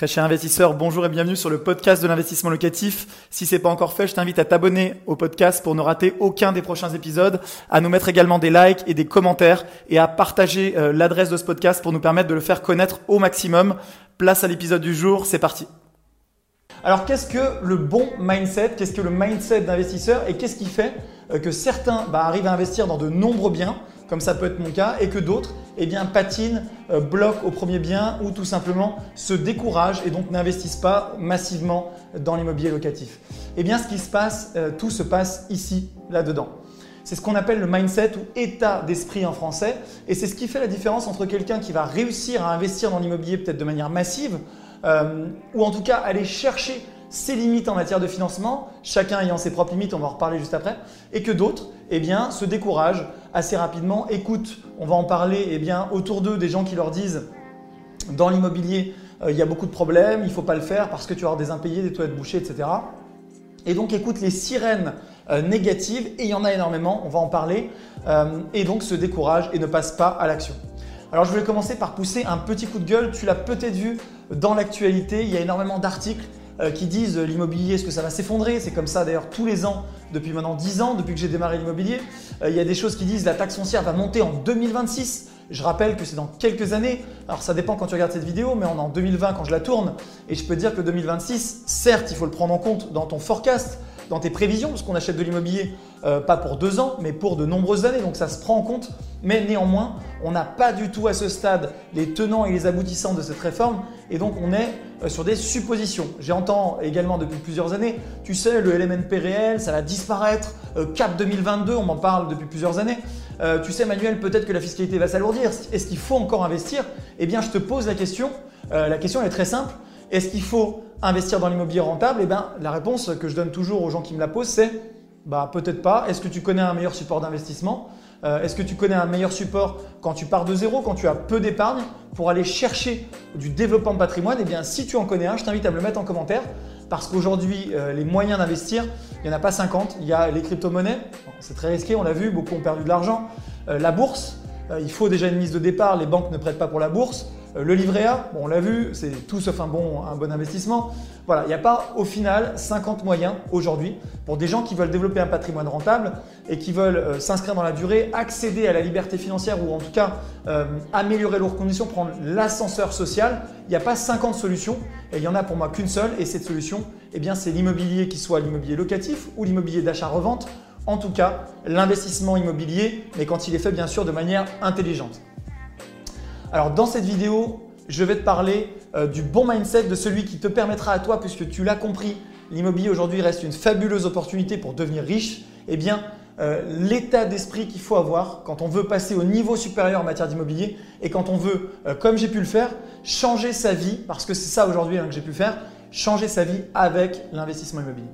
Très cher investisseur, bonjour et bienvenue sur le podcast de l'investissement locatif. Si c'est pas encore fait, je t'invite à t'abonner au podcast pour ne rater aucun des prochains épisodes, à nous mettre également des likes et des commentaires et à partager euh, l'adresse de ce podcast pour nous permettre de le faire connaître au maximum. Place à l'épisode du jour, c'est parti. Alors qu'est-ce que le bon mindset? Qu'est-ce que le mindset d'investisseur? Et qu'est-ce qui fait euh, que certains bah, arrivent à investir dans de nombreux biens? Comme ça peut être mon cas, et que d'autres eh bien, patinent, euh, bloquent au premier bien ou tout simplement se découragent et donc n'investissent pas massivement dans l'immobilier locatif. Eh bien, ce qui se passe, euh, tout se passe ici, là-dedans. C'est ce qu'on appelle le mindset ou état d'esprit en français, et c'est ce qui fait la différence entre quelqu'un qui va réussir à investir dans l'immobilier peut-être de manière massive, euh, ou en tout cas aller chercher ses limites en matière de financement, chacun ayant ses propres limites, on va en reparler juste après, et que d'autres eh bien, se découragent assez rapidement, écoutent, on va en parler eh bien, autour d'eux des gens qui leur disent dans l'immobilier, euh, il y a beaucoup de problèmes, il ne faut pas le faire parce que tu vas avoir des impayés, des toilettes bouchées, etc. Et donc écoute les sirènes euh, négatives, et il y en a énormément, on va en parler, euh, et donc se découragent et ne passent pas à l'action. Alors je voulais commencer par pousser un petit coup de gueule, tu l'as peut-être vu dans l'actualité, il y a énormément d'articles qui disent l'immobilier, est-ce que ça va s'effondrer? C'est comme ça d'ailleurs tous les ans depuis maintenant 10 ans, depuis que j'ai démarré l'immobilier. Euh, il y a des choses qui disent la taxe foncière va monter en 2026. Je rappelle que c'est dans quelques années. Alors ça dépend quand tu regardes cette vidéo, mais on est en 2020 quand je la tourne. Et je peux dire que 2026, certes, il faut le prendre en compte dans ton forecast, dans tes prévisions, parce qu'on achète de l'immobilier euh, pas pour deux ans, mais pour de nombreuses années. Donc ça se prend en compte. Mais néanmoins, on n'a pas du tout à ce stade les tenants et les aboutissants de cette réforme. Et donc on est euh, sur des suppositions. J'entends également depuis plusieurs années, tu sais, le LMNP réel, ça va disparaître. Euh, cap 2022, on m'en parle depuis plusieurs années. tu sais, Manuel, peut-être que la fiscalité va s'alourdir. Est-ce qu'il faut encore investir? Eh bien, je te pose la question. la question est très simple. Est-ce qu'il faut investir dans l'immobilier rentable? Eh bien, la réponse que je donne toujours aux gens qui me la posent, c'est bah, peut-être pas. Est-ce que tu connais un meilleur support d'investissement? Euh, Est-ce que tu connais un meilleur support quand tu pars de zéro, quand tu as peu d'épargne, pour aller chercher du développement de patrimoine? Eh bien, si tu en connais un, je t'invite à me le mettre en commentaire parce qu'aujourd'hui, euh, les moyens d'investir, il n'y en a pas 50. Il y a les crypto-monnaies, c'est très risqué, on l'a vu, beaucoup ont perdu de l'argent. Euh, la bourse, il faut déjà une mise de départ, les banques ne prêtent pas pour la bourse. Euh, le livret A, on l'a vu, c'est tout sauf un bon, bon investissement. Voilà, il n'y a pas au final 50 moyens aujourd'hui pour des gens qui veulent développer un patrimoine rentable et qui veulent euh, s'inscrire dans la durée, accéder à la liberté financière ou en tout cas euh, améliorer leurs conditions, prendre l'ascenseur social. Il n'y a pas 50 solutions et il y en a pour moi qu'une seule et cette solution, eh c'est l'immobilier qui soit l'immobilier locatif ou l'immobilier d'achat-revente. En tout cas, l'investissement immobilier, mais quand il est fait bien sûr de manière intelligente. Alors dans cette vidéo, je vais te parler euh, du bon mindset, de celui qui te permettra à toi, puisque tu l'as compris, l'immobilier aujourd'hui reste une fabuleuse opportunité pour devenir riche. Eh bien, euh, l'état d'esprit qu'il faut avoir quand on veut passer au niveau supérieur en matière d'immobilier et quand on veut, euh, comme j'ai pu le faire, changer sa vie, parce que c'est ça aujourd'hui hein, que j'ai pu faire, changer sa vie avec l'investissement immobilier.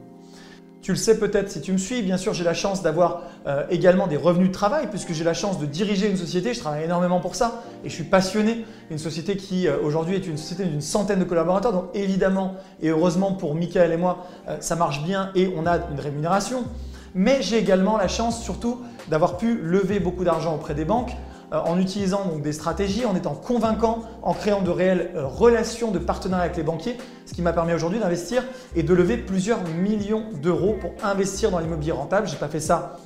Tu le sais peut-être si tu me suis, bien sûr j'ai la chance d'avoir euh, également des revenus de travail puisque j'ai la chance de diriger une société, je travaille énormément pour ça et je suis passionné. Une société qui euh, aujourd'hui est une société d'une centaine de collaborateurs, donc évidemment et heureusement pour Michael et moi, euh, ça marche bien et on a une rémunération. Mais j'ai également la chance surtout d'avoir pu lever beaucoup d'argent auprès des banques en utilisant donc des stratégies, en étant convaincant, en créant de réelles euh, relations de partenariat avec les banquiers, ce qui m'a permis aujourd'hui d'investir et de lever plusieurs millions d'euros pour investir dans l'immobilier rentable. Je n'ai pas fait ça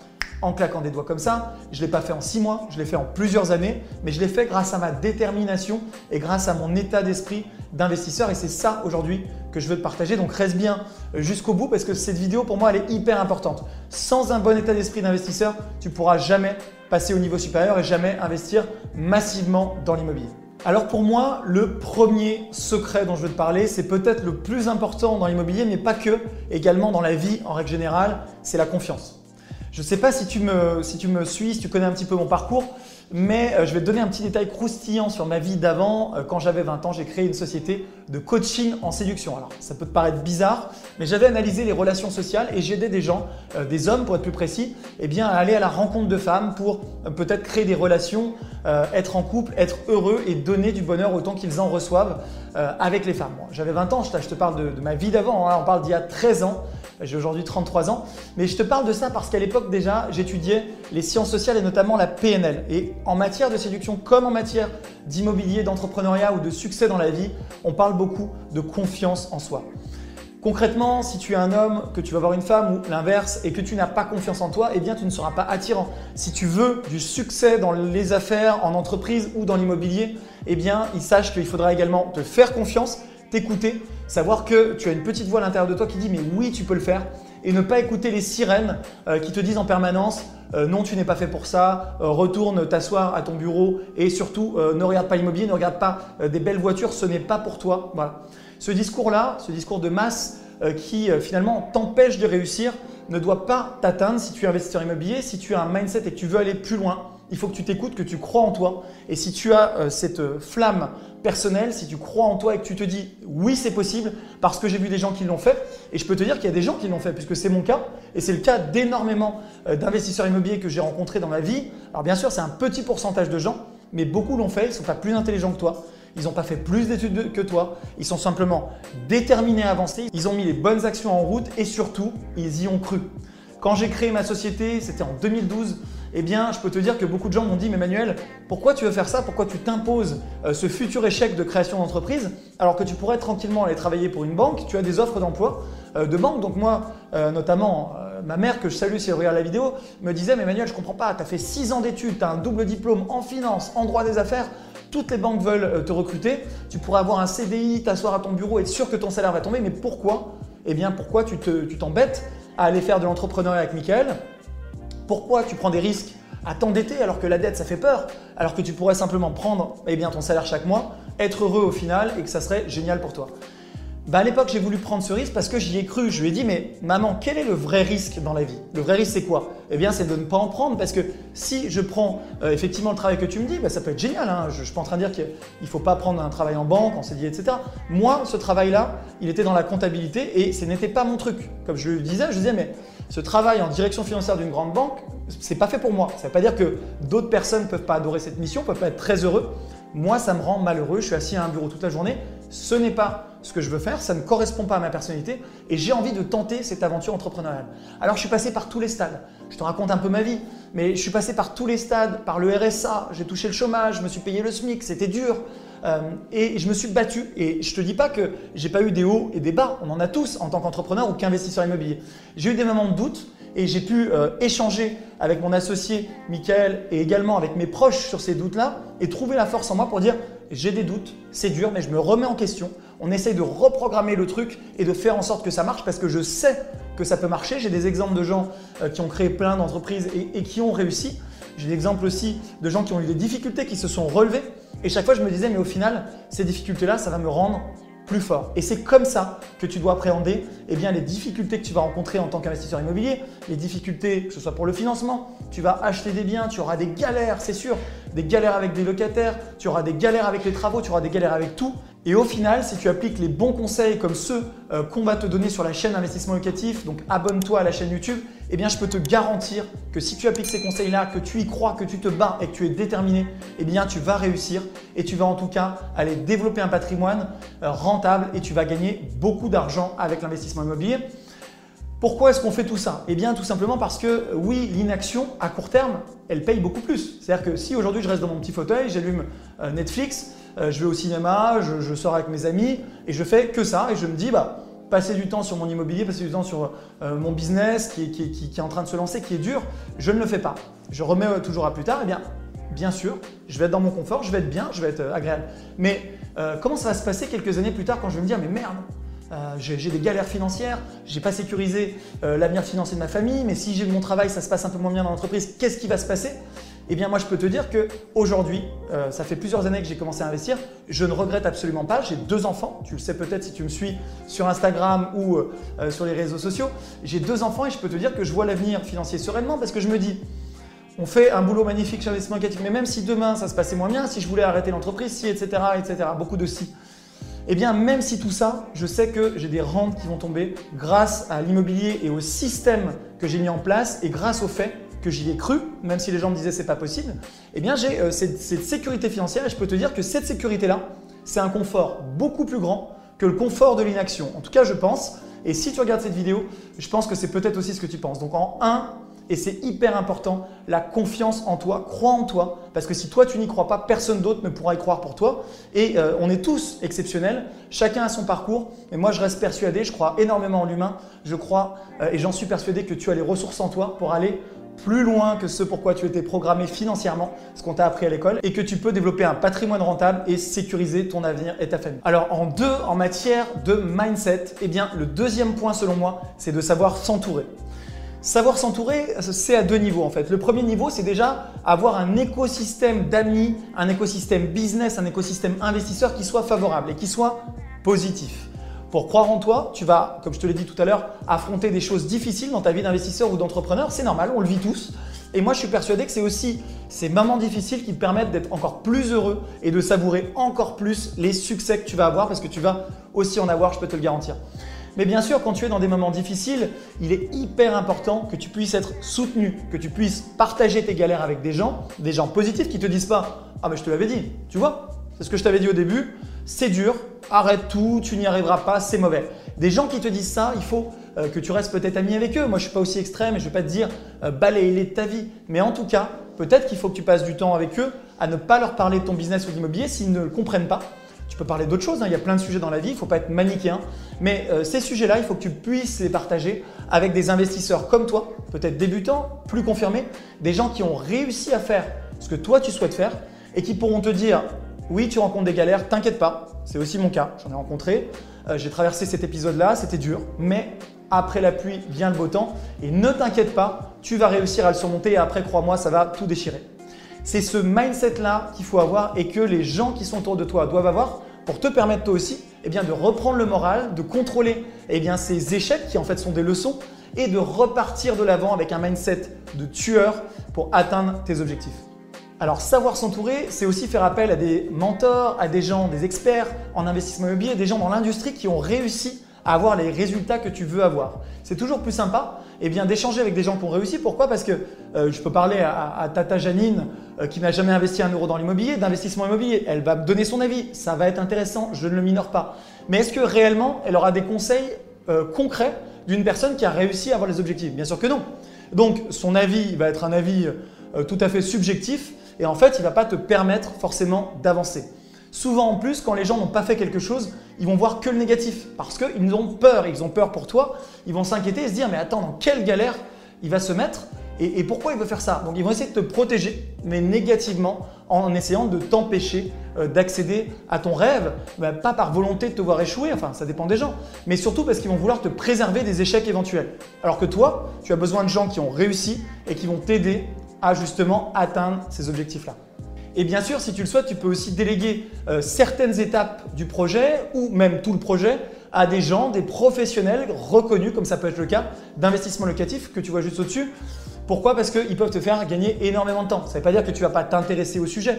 en claquant des doigts comme ça. Je ne l'ai pas fait en six mois, je l'ai fait en plusieurs années, mais je l'ai fait grâce à ma détermination et grâce à mon état d'esprit d'investisseur. Et c'est ça aujourd'hui que je veux te partager. Donc reste bien euh, jusqu'au bout parce que cette vidéo pour moi elle est hyper importante. Sans un bon état d'esprit d'investisseur, tu pourras jamais passer au niveau supérieur et jamais investir massivement dans l'immobilier. Alors pour moi, le premier secret dont je veux te parler, c'est peut-être le plus important dans l'immobilier, mais pas que, également dans la vie en règle générale, c'est la confiance. Je ne sais pas si tu, me, si tu me suis, si tu connais un petit peu mon parcours, mais euh, je vais te donner un petit détail croustillant sur ma vie d'avant. Euh, quand j'avais 20 ans, j'ai créé une société de coaching en séduction. Alors, ça peut te paraître bizarre, mais j'avais analysé les relations sociales et j'aidais des gens, euh, des hommes pour être plus précis, eh bien, à aller à la rencontre de femmes pour peut-être créer des relations euh, être en couple, être heureux et donner du bonheur autant qu'ils en reçoivent euh, avec les femmes. J'avais 20 ans, je te, parle de, ma vie d'avant, hein. on parle d'il y a 13 ans, j'ai aujourd'hui 33 ans, mais je te parle de ça parce qu'à l'époque déjà, j'étudiais les sciences sociales et notamment la PNL. Et en matière de séduction comme en matière d'immobilier, d'entrepreneuriat ou de succès dans la vie, on parle beaucoup de confiance en soi. Concrètement, si tu es un homme, que tu vas voir une femme ou l'inverse et que tu n'as pas confiance en toi, eh bien tu ne seras pas attirant. Si tu veux du succès dans les affaires, en entreprise ou dans l'immobilier, eh bien il sache qu'il faudra également te faire confiance, t'écouter, savoir que tu as une petite voix à l'intérieur de toi qui dit mais oui tu peux le faire et ne pas écouter les sirènes euh, qui te disent en permanence euh, non tu n'es pas fait pour ça, euh, retourne t'asseoir à ton bureau et surtout ne regarde pas l'immobilier, ne regarde pas des belles voitures, ce n'est pas pour toi. Voilà. Ce discours-là, ce discours de masse euh, qui euh, finalement t'empêche de réussir, ne doit pas t'atteindre si tu es investisseur immobilier, si tu as un mindset et que tu veux aller plus loin. Il faut que tu t'écoutes, que tu crois en toi. Et si tu as euh, cette flamme personnelle, si tu crois en toi et que tu te dis oui c'est possible, parce que j'ai vu des gens qui l'ont fait, et je peux te dire qu'il y a des gens qui l'ont fait, puisque c'est mon cas, et c'est le cas d'énormément d'investisseurs immobiliers que j'ai rencontrés dans ma vie. Alors bien sûr c'est un petit pourcentage de gens, mais beaucoup l'ont fait, ils sont pas plus intelligents que toi ils n'ont pas fait plus d'études que toi, ils sont simplement déterminés à avancer, ils ont mis les bonnes actions en route et surtout, ils y ont cru. Quand j'ai créé ma société, c'était en 2012, eh bien, je peux te dire que beaucoup de gens m'ont dit, mais Manuel, pourquoi tu veux faire ça? Pourquoi tu t'imposes euh, ce futur échec de création d'entreprise? Alors que tu pourrais tranquillement aller travailler pour une banque Tu as des offres d'emploi euh, de banque. Donc moi, euh, notamment, ma mère, que je salue si elle regarde la vidéo, me disait, mais Manuel, je comprends pas, tu as fait 6 ans d'études, tu as un double diplôme en finance, en droit des affaires, toutes les banques veulent euh, te recruter, tu pourrais avoir un CDI, t'asseoir à ton bureau, être sûr que ton salaire va tomber, mais pourquoi? Eh bien, pourquoi tu t'embêtes à aller faire de l'entrepreneuriat avec Michael? Pourquoi tu prends des risques à t'endetter alors que la dette ça fait peur, alors que tu pourrais simplement prendre eh ton salaire chaque mois, être heureux au final et que ça serait génial pour toi bah à l'époque, j'ai voulu prendre ce risque parce que j'y ai cru. Je lui ai dit, mais maman, quel est le vrai risque dans la vie? Le vrai risque, c'est quoi? Eh bien, c'est de ne pas en prendre parce que si je prends euh, effectivement le travail que tu me dis, bah, ça peut être génial. Hein. Je ne suis pas en train de dire qu'il ne faut pas prendre un travail en banque, en CDI, etc. Moi, ce travail-là, il était dans la comptabilité et ce n'était pas mon truc. Comme je le disais, je disais, mais ce travail en direction financière d'une grande banque, c'est pas fait pour moi. Ça ne veut pas dire que d'autres personnes ne peuvent pas adorer cette mission, ne peuvent pas être très heureux. Moi, ça me rend malheureux. Je suis assis à un bureau toute la journée. Ce n'est pas ce que je veux faire, ça ne correspond pas à ma personnalité et j'ai envie de tenter cette aventure entrepreneuriale. Alors je suis passé par tous les stades. Je te raconte un peu ma vie, mais je suis passé par tous les stades, par le RSA, j'ai touché le chômage, je me suis payé le SMIC, c'était dur. Euh, et je me suis battu. Et je te dis pas que j'ai pas eu des hauts et des bas. On en a tous en tant qu'entrepreneur ou qu'investisseur immobilier. J'ai eu des moments de doute et j'ai pu euh, échanger avec mon associé Michael et également avec mes proches sur ces doutes-là et trouver la force en moi pour dire j'ai des doutes, c'est dur, mais je me remets en question. On essaye de reprogrammer le truc et de faire en sorte que ça marche parce que je sais que ça peut marcher. J'ai des exemples de gens euh, qui ont créé plein d'entreprises et, qui ont réussi. J'ai des exemples aussi de gens qui ont eu des difficultés, qui se sont relevés. Et chaque fois, je me disais, mais au final, ces difficultés-là, ça va me rendre Et c'est comme ça que tu dois appréhender eh bien, les difficultés que tu vas rencontrer en tant qu'investisseur immobilier, les difficultés, que ce soit pour le financement, tu vas acheter des biens, tu auras des galères, c'est sûr, des galères avec des locataires, tu auras des galères avec les travaux, tu auras des galères avec tout. Et au final, si tu appliques les bons conseils comme ceux euh, qu'on va te donner sur la chaîne Investissement Locatif, donc abonne-toi à la chaîne YouTube, eh bien je peux te garantir que si tu appliques ces conseils-là, que tu y crois, que tu te bats et que tu es déterminé, eh bien tu vas réussir et tu vas en tout cas aller développer un patrimoine euh, rentable et tu vas gagner beaucoup d'argent avec l'investissement immobilier. Pourquoi est-ce qu'on fait tout ça? Eh bien tout simplement parce que oui, l'inaction à court terme, elle paye beaucoup plus. C'est-à-dire que si aujourd'hui je reste dans mon petit fauteuil, j'allume euh, Netflix, euh, je vais au cinéma, je, sors avec mes amis et je fais que ça et je me dis bah passer du temps sur mon immobilier, passer du temps sur euh, mon business qui est, en train de se lancer, qui est dur, je ne le fais pas. Je remets toujours à plus tard. Eh bien, bien sûr, je vais être dans mon confort, je vais être bien, je vais être agréable. Mais comment ça va se passer quelques années plus tard quand je vais me dire mais merde, euh, j'ai des galères financières, j'ai pas sécurisé euh, l'avenir financier de ma famille, mais si j'ai mon travail, ça se passe un peu moins bien dans l'entreprise, qu'est-ce qui va se passer? Eh bien, moi, je peux te dire que aujourd'hui, euh, ça fait plusieurs années que j'ai commencé à investir, je ne regrette absolument pas. J'ai deux enfants, tu le sais peut-être si tu me suis sur Instagram ou sur les réseaux sociaux. J'ai deux enfants et je peux te dire que je vois l'avenir financier sereinement parce que je me dis, on fait un boulot magnifique chez Investissement Locatif, mais même si demain ça se passait moins bien, si je voulais arrêter l'entreprise, si, etc., etc., beaucoup de si eh bien même si tout ça, je sais que j'ai des rentes qui vont tomber grâce à l'immobilier et au système que j'ai mis en place et grâce au fait que j'y ai cru, même si les gens me disaient c'est pas possible, eh bien j'ai euh, cette, sécurité financière et je peux te dire que cette sécurité-là, c'est un confort beaucoup plus grand que le confort de l'inaction. En tout cas, je pense. Et si tu regardes cette vidéo, je pense que c'est peut-être aussi ce que tu penses. Donc en 1, et c'est hyper important, la confiance en toi. Crois en toi, parce que si toi tu n'y crois pas, personne d'autre ne pourra y croire pour toi. Et euh, on est tous exceptionnels, chacun a son parcours. Mais moi je reste persuadé, je crois énormément en l'humain. Je crois euh, et j'en suis persuadé que tu as les ressources en toi pour aller plus loin que ce pourquoi tu étais programmé financièrement, ce qu'on t'a appris à l'école, et que tu peux développer un patrimoine rentable et sécuriser ton avenir et ta famille. Alors en deux, en matière de mindset, eh bien le deuxième point selon moi, c'est de savoir s'entourer. Savoir s'entourer, c'est à deux niveaux en fait. Le premier niveau, c'est déjà avoir un écosystème d'amis, un écosystème business, un écosystème investisseur qui soit favorable et qui soit positif. Pour croire en toi, tu vas, comme je te l'ai dit tout à l'heure, affronter des choses difficiles dans ta vie d'investisseur ou d'entrepreneur. C'est normal, on le vit tous. Et moi, je suis persuadé que c'est aussi ces moments difficiles qui te permettent d'être encore plus heureux et de savourer encore plus les succès que tu vas avoir parce que tu vas aussi en avoir, je peux te le garantir. Mais bien sûr, quand tu es dans des moments difficiles, il est hyper important que tu puisses être soutenu, que tu puisses partager tes galères avec des gens, des gens positifs qui te disent pas Ah, mais je te l'avais dit, tu vois, c'est ce que je t'avais dit au début, c'est dur, arrête tout, tu n'y arriveras pas, c'est mauvais. Des gens qui te disent ça, il faut euh, que tu restes peut-être ami avec eux. Moi, je ne suis pas aussi extrême et je ne vais pas te dire euh, balayer de ta vie. Mais en tout cas, peut-être qu'il faut que tu passes du temps avec eux à ne pas leur parler de ton business ou d'immobilier s'ils ne le comprennent pas tu peux parler d'autres choses, hein. il y a plein de sujets dans la vie, il ne faut pas être manichéen. Mais euh, ces sujets-là, il faut que tu puisses les partager avec des investisseurs comme toi, peut-être débutants, plus confirmés, des gens qui ont réussi à faire ce que toi tu souhaites faire et qui pourront te dire oui, tu rencontres des galères, t'inquiète pas, c'est aussi mon cas, j'en ai rencontré. Euh, j'ai traversé cet épisode-là, c'était dur, mais après la pluie vient le beau temps et ne t'inquiète pas, tu vas réussir à le surmonter et après, crois-moi, ça va tout déchirer. C'est ce mindset-là qu'il faut avoir et que les gens qui sont autour de toi doivent avoir pour te permettre toi aussi eh bien, de reprendre le moral, de contrôler eh bien, ces échecs qui en fait sont des leçons et de repartir de l'avant avec un mindset de tueur pour atteindre tes objectifs. Alors savoir s'entourer, c'est aussi faire appel à des mentors, à des gens, des experts en investissement immobilier, des gens dans l'industrie qui ont réussi à avoir les résultats que tu veux avoir. C'est toujours plus sympa eh d'échanger avec des gens qui ont réussi. Pourquoi? Parce que euh, je peux parler à, Tata Janine euh, qui n'a jamais investi un euro dans l'immobilier, d'investissement immobilier. Elle va me donner son avis. Ça va être intéressant, je ne le minore pas. Mais est-ce que réellement elle aura des conseils euh, concrets d'une personne qui a réussi à avoir les objectifs? Bien sûr que non. Donc son avis va être un avis tout à fait subjectif et en fait il ne va pas te permettre forcément d'avancer. Souvent en plus, quand les gens n'ont pas fait quelque chose, ils vont voir que le négatif. Parce qu'ils ont peur, ils ont peur pour toi, ils vont s'inquiéter et se dire mais attends, dans quelle galère il va se mettre et, pourquoi il veut faire ça? Donc ils vont essayer de te protéger, mais négativement, en essayant de t'empêcher euh, d'accéder à ton rêve, bah, pas par volonté de te voir échouer, enfin ça dépend des gens, mais surtout parce qu'ils vont vouloir te préserver des échecs éventuels. Alors que toi, tu as besoin de gens qui ont réussi et qui vont t'aider à justement atteindre ces objectifs-là. Et bien sûr, si tu le souhaites, tu peux aussi déléguer euh, certaines étapes du projet ou même tout le projet à des gens, des professionnels reconnus, comme ça peut être le cas d'investissement locatif que tu vois juste au-dessus. Pourquoi? Parce qu'ils peuvent te faire gagner énormément de temps. Ça ne veut pas dire que tu ne vas pas t'intéresser au sujet.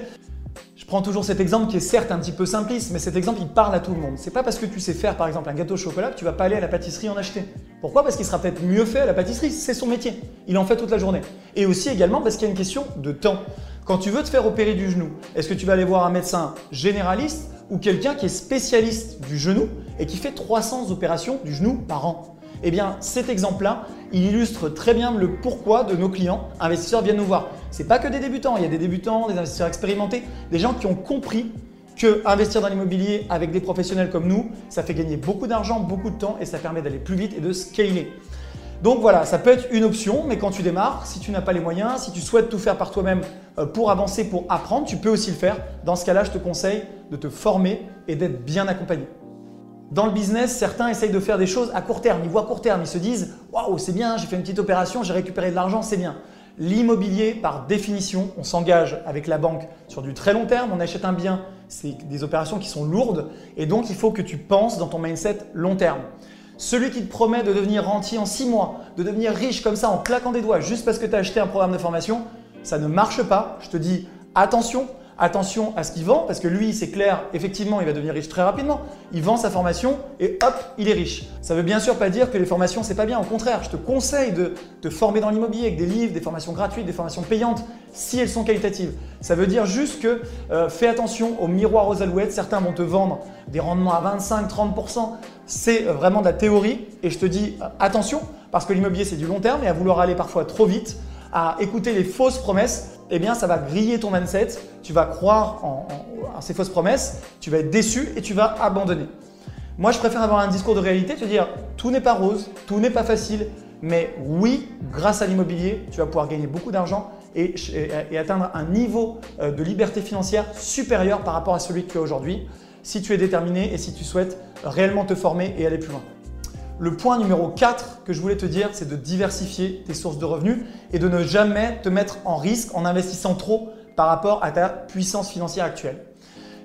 Je prends toujours cet exemple qui est certes un petit peu simpliste, mais cet exemple il parle à tout le monde. C'est pas parce que tu sais faire par exemple un gâteau au chocolat que tu vas pas aller à la pâtisserie en acheter. Pourquoi? Parce qu'il sera peut-être mieux fait à la pâtisserie, c'est son métier. Il en fait toute la journée. Et aussi également parce qu'il y a une question de temps. Quand tu veux te faire opérer du genou, est-ce que tu vas aller voir un médecin généraliste ou quelqu'un qui est spécialiste du genou et qui fait 300 opérations du genou par an? Eh bien, cet exemple-là, il illustre très bien le pourquoi de nos clients investisseurs viennent nous voir. Ce n'est pas que des débutants, il y a des débutants, des investisseurs expérimentés, des gens qui ont compris que investir dans l'immobilier avec des professionnels comme nous, ça fait gagner beaucoup d'argent, beaucoup de temps et ça permet d'aller plus vite et de scaler. Donc voilà, ça peut être une option, mais quand tu démarres, si tu n'as pas les moyens, si tu souhaites tout faire par toi-même euh, pour avancer, pour apprendre, tu peux aussi le faire. Dans ce cas-là, je te conseille de te former et d'être bien accompagné. Dans le business, certains essayent de faire des choses à court terme. Ils voient court terme, ils se disent Waouh, c'est bien, j'ai fait une petite opération, j'ai récupéré de l'argent, c'est bien. L'immobilier, par définition, on s'engage avec la banque sur du très long terme. On achète un bien, c'est des opérations qui sont lourdes et donc il faut que tu penses dans ton mindset long terme. Celui qui te promet de devenir rentier en 6 mois, de devenir riche comme ça en claquant des doigts juste parce que tu as acheté un programme de formation, ça ne marche pas. Je te dis attention, attention à ce qu'il vend, parce que lui, c'est clair, effectivement, il va devenir riche très rapidement. Il vend sa formation et hop, il est riche. Ça veut bien sûr pas dire que les formations, c'est pas bien. Au contraire, je te conseille de te former dans l'immobilier avec des livres, des formations gratuites, des formations payantes, si elles sont qualitatives. Ça veut dire juste que euh, fais attention au miroir aux alouettes. Certains vont te vendre des rendements à 25-30%. C'est euh, vraiment de la théorie. Et je te dis euh, attention, parce que l'immobilier, c'est du long terme et à vouloir aller parfois trop vite, à écouter les fausses promesses, eh bien ça va griller ton mindset, tu vas croire en, ces fausses promesses, tu vas être déçu et tu vas abandonner. Moi je préfère avoir un discours de réalité, te dire tout n'est pas rose, tout n'est pas facile, mais oui, grâce à l'immobilier, tu vas pouvoir gagner beaucoup d'argent et, atteindre un niveau euh, de liberté financière supérieur par rapport à celui que tu as aujourd'hui, si tu es déterminé et si tu souhaites réellement te former et aller plus loin. Le point numéro 4 que je voulais te dire, c'est de diversifier tes sources de revenus et de ne jamais te mettre en risque en investissant trop par rapport à ta puissance financière actuelle.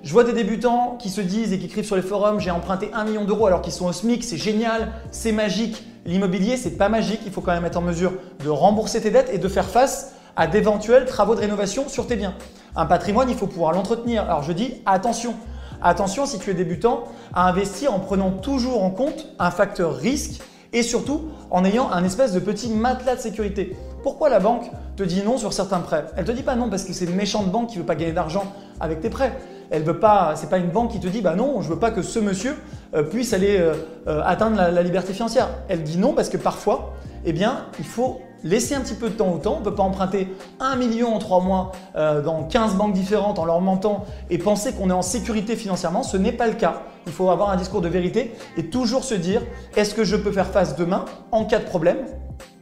Je vois des débutants qui se disent et qui écrivent sur les forums j'ai emprunté 1 million d'euros alors qu'ils sont au SMIC, c'est génial, c'est magique. L'immobilier, c'est pas magique, il faut quand même être en mesure de rembourser tes dettes et de faire face à d'éventuels travaux de rénovation sur tes biens. Un patrimoine, il faut pouvoir l'entretenir. Alors je dis attention, Attention si tu es débutant à investir en prenant toujours en compte un facteur risque et surtout en ayant un espèce de petit matelas de sécurité. Pourquoi la banque te dit non sur certains prêts? Elle te dit pas non parce que c'est une méchante banque qui veut pas gagner d'argent avec tes prêts. Elle veut pas, c'est pas une banque qui te dit bah non, je veux pas que ce monsieur euh, puisse aller euh, euh, atteindre la, la liberté financière. Elle dit non parce que parfois, eh bien, il faut laisser un petit peu de temps au temps. On ne peut pas emprunter 1 million en 3 mois euh, dans 15 banques différentes en leur mentant et penser qu'on est en sécurité financièrement. Ce n'est pas le cas. Il faut avoir un discours de vérité et toujours se dire est-ce que je peux faire face demain en cas de problème?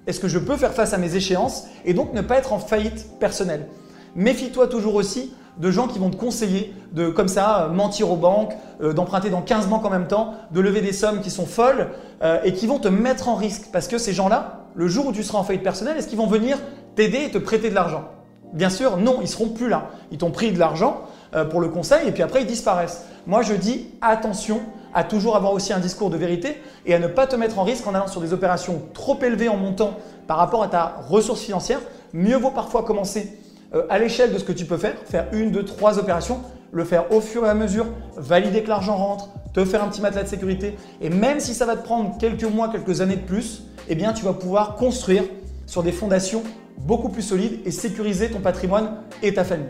Est-ce que je peux faire face à mes échéances et donc ne pas être en faillite personnelle? Méfie-toi toujours aussi de gens qui vont te conseiller de, comme ça, mentir aux banques, euh, d'emprunter dans 15 banques en même temps, de lever des sommes qui sont folles euh, et qui vont te mettre en risque. Parce que ces gens-là, le jour où tu seras en faillite personnelle, est-ce qu'ils vont venir t'aider et te prêter de l'argent? Bien sûr, non, ils seront plus là. Ils t'ont pris de l'argent euh, pour le conseil et puis après ils disparaissent. Moi je dis attention à toujours avoir aussi un discours de vérité et à ne pas te mettre en risque en allant sur des opérations trop élevées en montant par rapport à ta ressource financière. Mieux vaut parfois commencer euh, à l'échelle de ce que tu peux faire, faire une, deux, trois opérations, le faire au fur et à mesure, valider que l'argent rentre, te faire un petit matelas de sécurité et même si ça va te prendre quelques mois, quelques années de plus, eh bien, tu vas pouvoir construire sur des fondations beaucoup plus solides et sécuriser ton patrimoine et ta famille.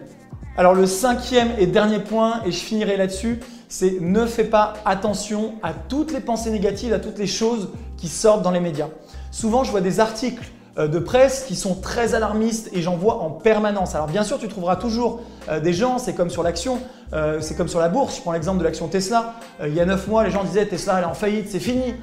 Alors le cinquième et dernier point, et je finirai là-dessus, c'est ne fais pas attention à toutes les pensées négatives, à toutes les choses qui sortent dans les médias. Souvent, je vois des articles de presse qui sont très alarmistes et j'en vois en permanence. Alors bien sûr, tu trouveras toujours euh, des gens, c'est comme sur l'action, euh, c'est comme sur la bourse. Je prends l'exemple de l'action Tesla. il y a 9 mois, les gens disaient Tesla elle est en faillite, c'est fini,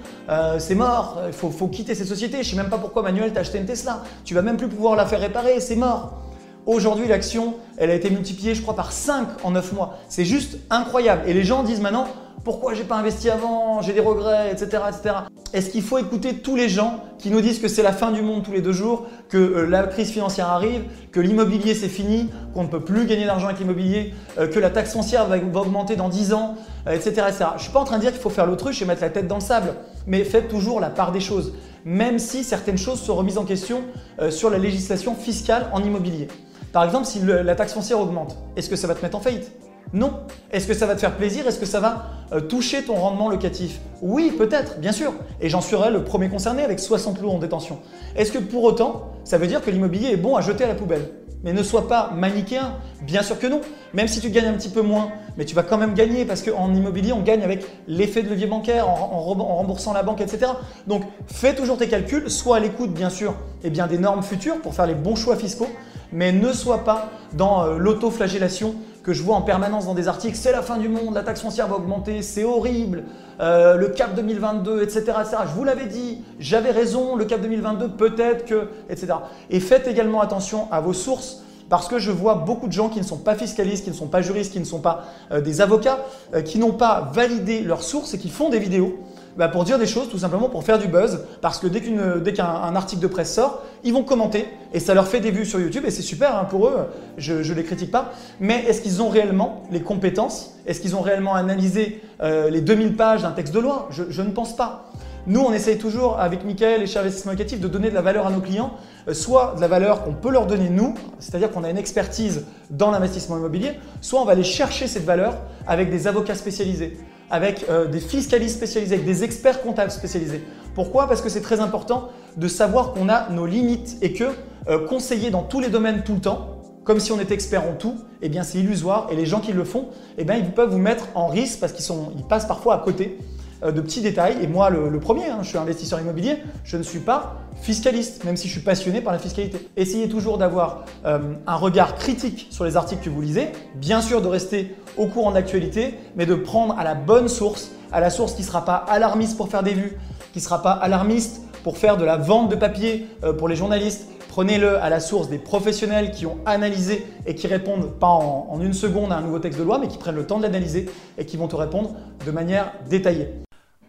c'est mort, il faut, faut, quitter cette société. Je ne sais même pas pourquoi Manuel t'a acheté une Tesla. Tu vas même plus pouvoir la faire réparer, c'est mort. Aujourd'hui, l'action, elle a été multipliée, je crois, par 5 en 9 mois. C'est juste incroyable. Et les gens disent maintenant, pourquoi j'ai pas investi avant, j'ai des regrets, etc. etc. Est-ce qu'il faut écouter tous les gens qui nous disent que c'est la fin du monde tous les deux jours, que euh, la crise financière arrive, que l'immobilier c'est fini, qu'on ne peut plus gagner d'argent avec l'immobilier, euh, que la taxe foncière va, augmenter dans 10 ans, etc., euh, etc. Je suis pas en train de dire qu'il faut faire l'autruche et mettre la tête dans le sable, mais faites toujours la part des choses, même si certaines choses sont remises en question sur la législation fiscale en immobilier. Par exemple, si la taxe foncière augmente, est-ce que ça va te mettre en faillite? Non. Est-ce que ça va te faire plaisir? Est-ce que ça va euh, toucher ton rendement locatif? Oui, peut-être, bien sûr. Et j'en serai le premier concerné avec 60 lots en détention. Est-ce que pour autant, ça veut dire que l'immobilier est bon à jeter à la poubelle? Mais ne sois pas manichéen, bien sûr que non. Même si tu gagnes un petit peu moins, mais tu vas quand même gagner parce qu'en immobilier, on gagne avec l'effet de levier bancaire, en, remboursant la banque, etc. Donc fais toujours tes calculs, sois à l'écoute bien sûr et bien, des normes futures pour faire les bons choix fiscaux, mais ne sois pas dans euh, l'autoflagellation que je vois en permanence dans des articles, c'est la fin du monde, la taxe foncière va augmenter, c'est horrible, euh, le cap 2022, etc., etc. Je vous l'avais dit, j'avais raison, le cap 2022, peut-être que, etc. Et faites également attention à vos sources. Parce que je vois beaucoup de gens qui ne sont pas fiscalistes, qui ne sont pas juristes, qui ne sont pas euh, des avocats, euh, qui n'ont pas validé leurs sources et qui font des vidéos bah, pour dire des choses, tout simplement pour faire du buzz, parce que dès qu'un article de presse sort, ils vont commenter et ça leur fait des vues sur YouTube et c'est super hein, pour eux, je ne les critique pas. Mais est-ce qu'ils ont réellement les compétences? Est-ce qu'ils ont réellement analysé euh, les 2000 pages d'un texte de loi? Je, ne pense pas. Nous, on essaye toujours avec Mickaël et chez Investissement Locatif de donner de la valeur à nos clients, euh, soit de la valeur qu'on peut leur donner nous, c'est-à-dire qu'on a une expertise dans l'investissement immobilier, soit on va aller chercher cette valeur avec des avocats spécialisés, avec euh, des fiscalistes spécialisés, avec des experts comptables spécialisés. Pourquoi? Parce que c'est très important de savoir qu'on a nos limites et que euh, conseiller dans tous les domaines tout le temps, comme si on était expert en tout, eh bien c'est illusoire et les gens qui le font, eh bien ils peuvent vous mettre en risque parce qu'ils ils passent parfois à côté de petits détails. Et moi, le, premier, hein, je suis investisseur immobilier, je ne suis pas fiscaliste, même si je suis passionné par la fiscalité. Essayez toujours d'avoir euh, un regard critique sur les articles que vous lisez, bien sûr de rester au courant de l'actualité, mais de prendre à la bonne source, à la source qui ne sera pas alarmiste pour faire des vues, qui ne sera pas alarmiste pour faire de la vente de papier euh, pour les journalistes, Prenez-le à la source des professionnels qui ont analysé et qui répondent pas en, une seconde à un nouveau texte de loi, mais qui prennent le temps de l'analyser et qui vont te répondre de manière détaillée.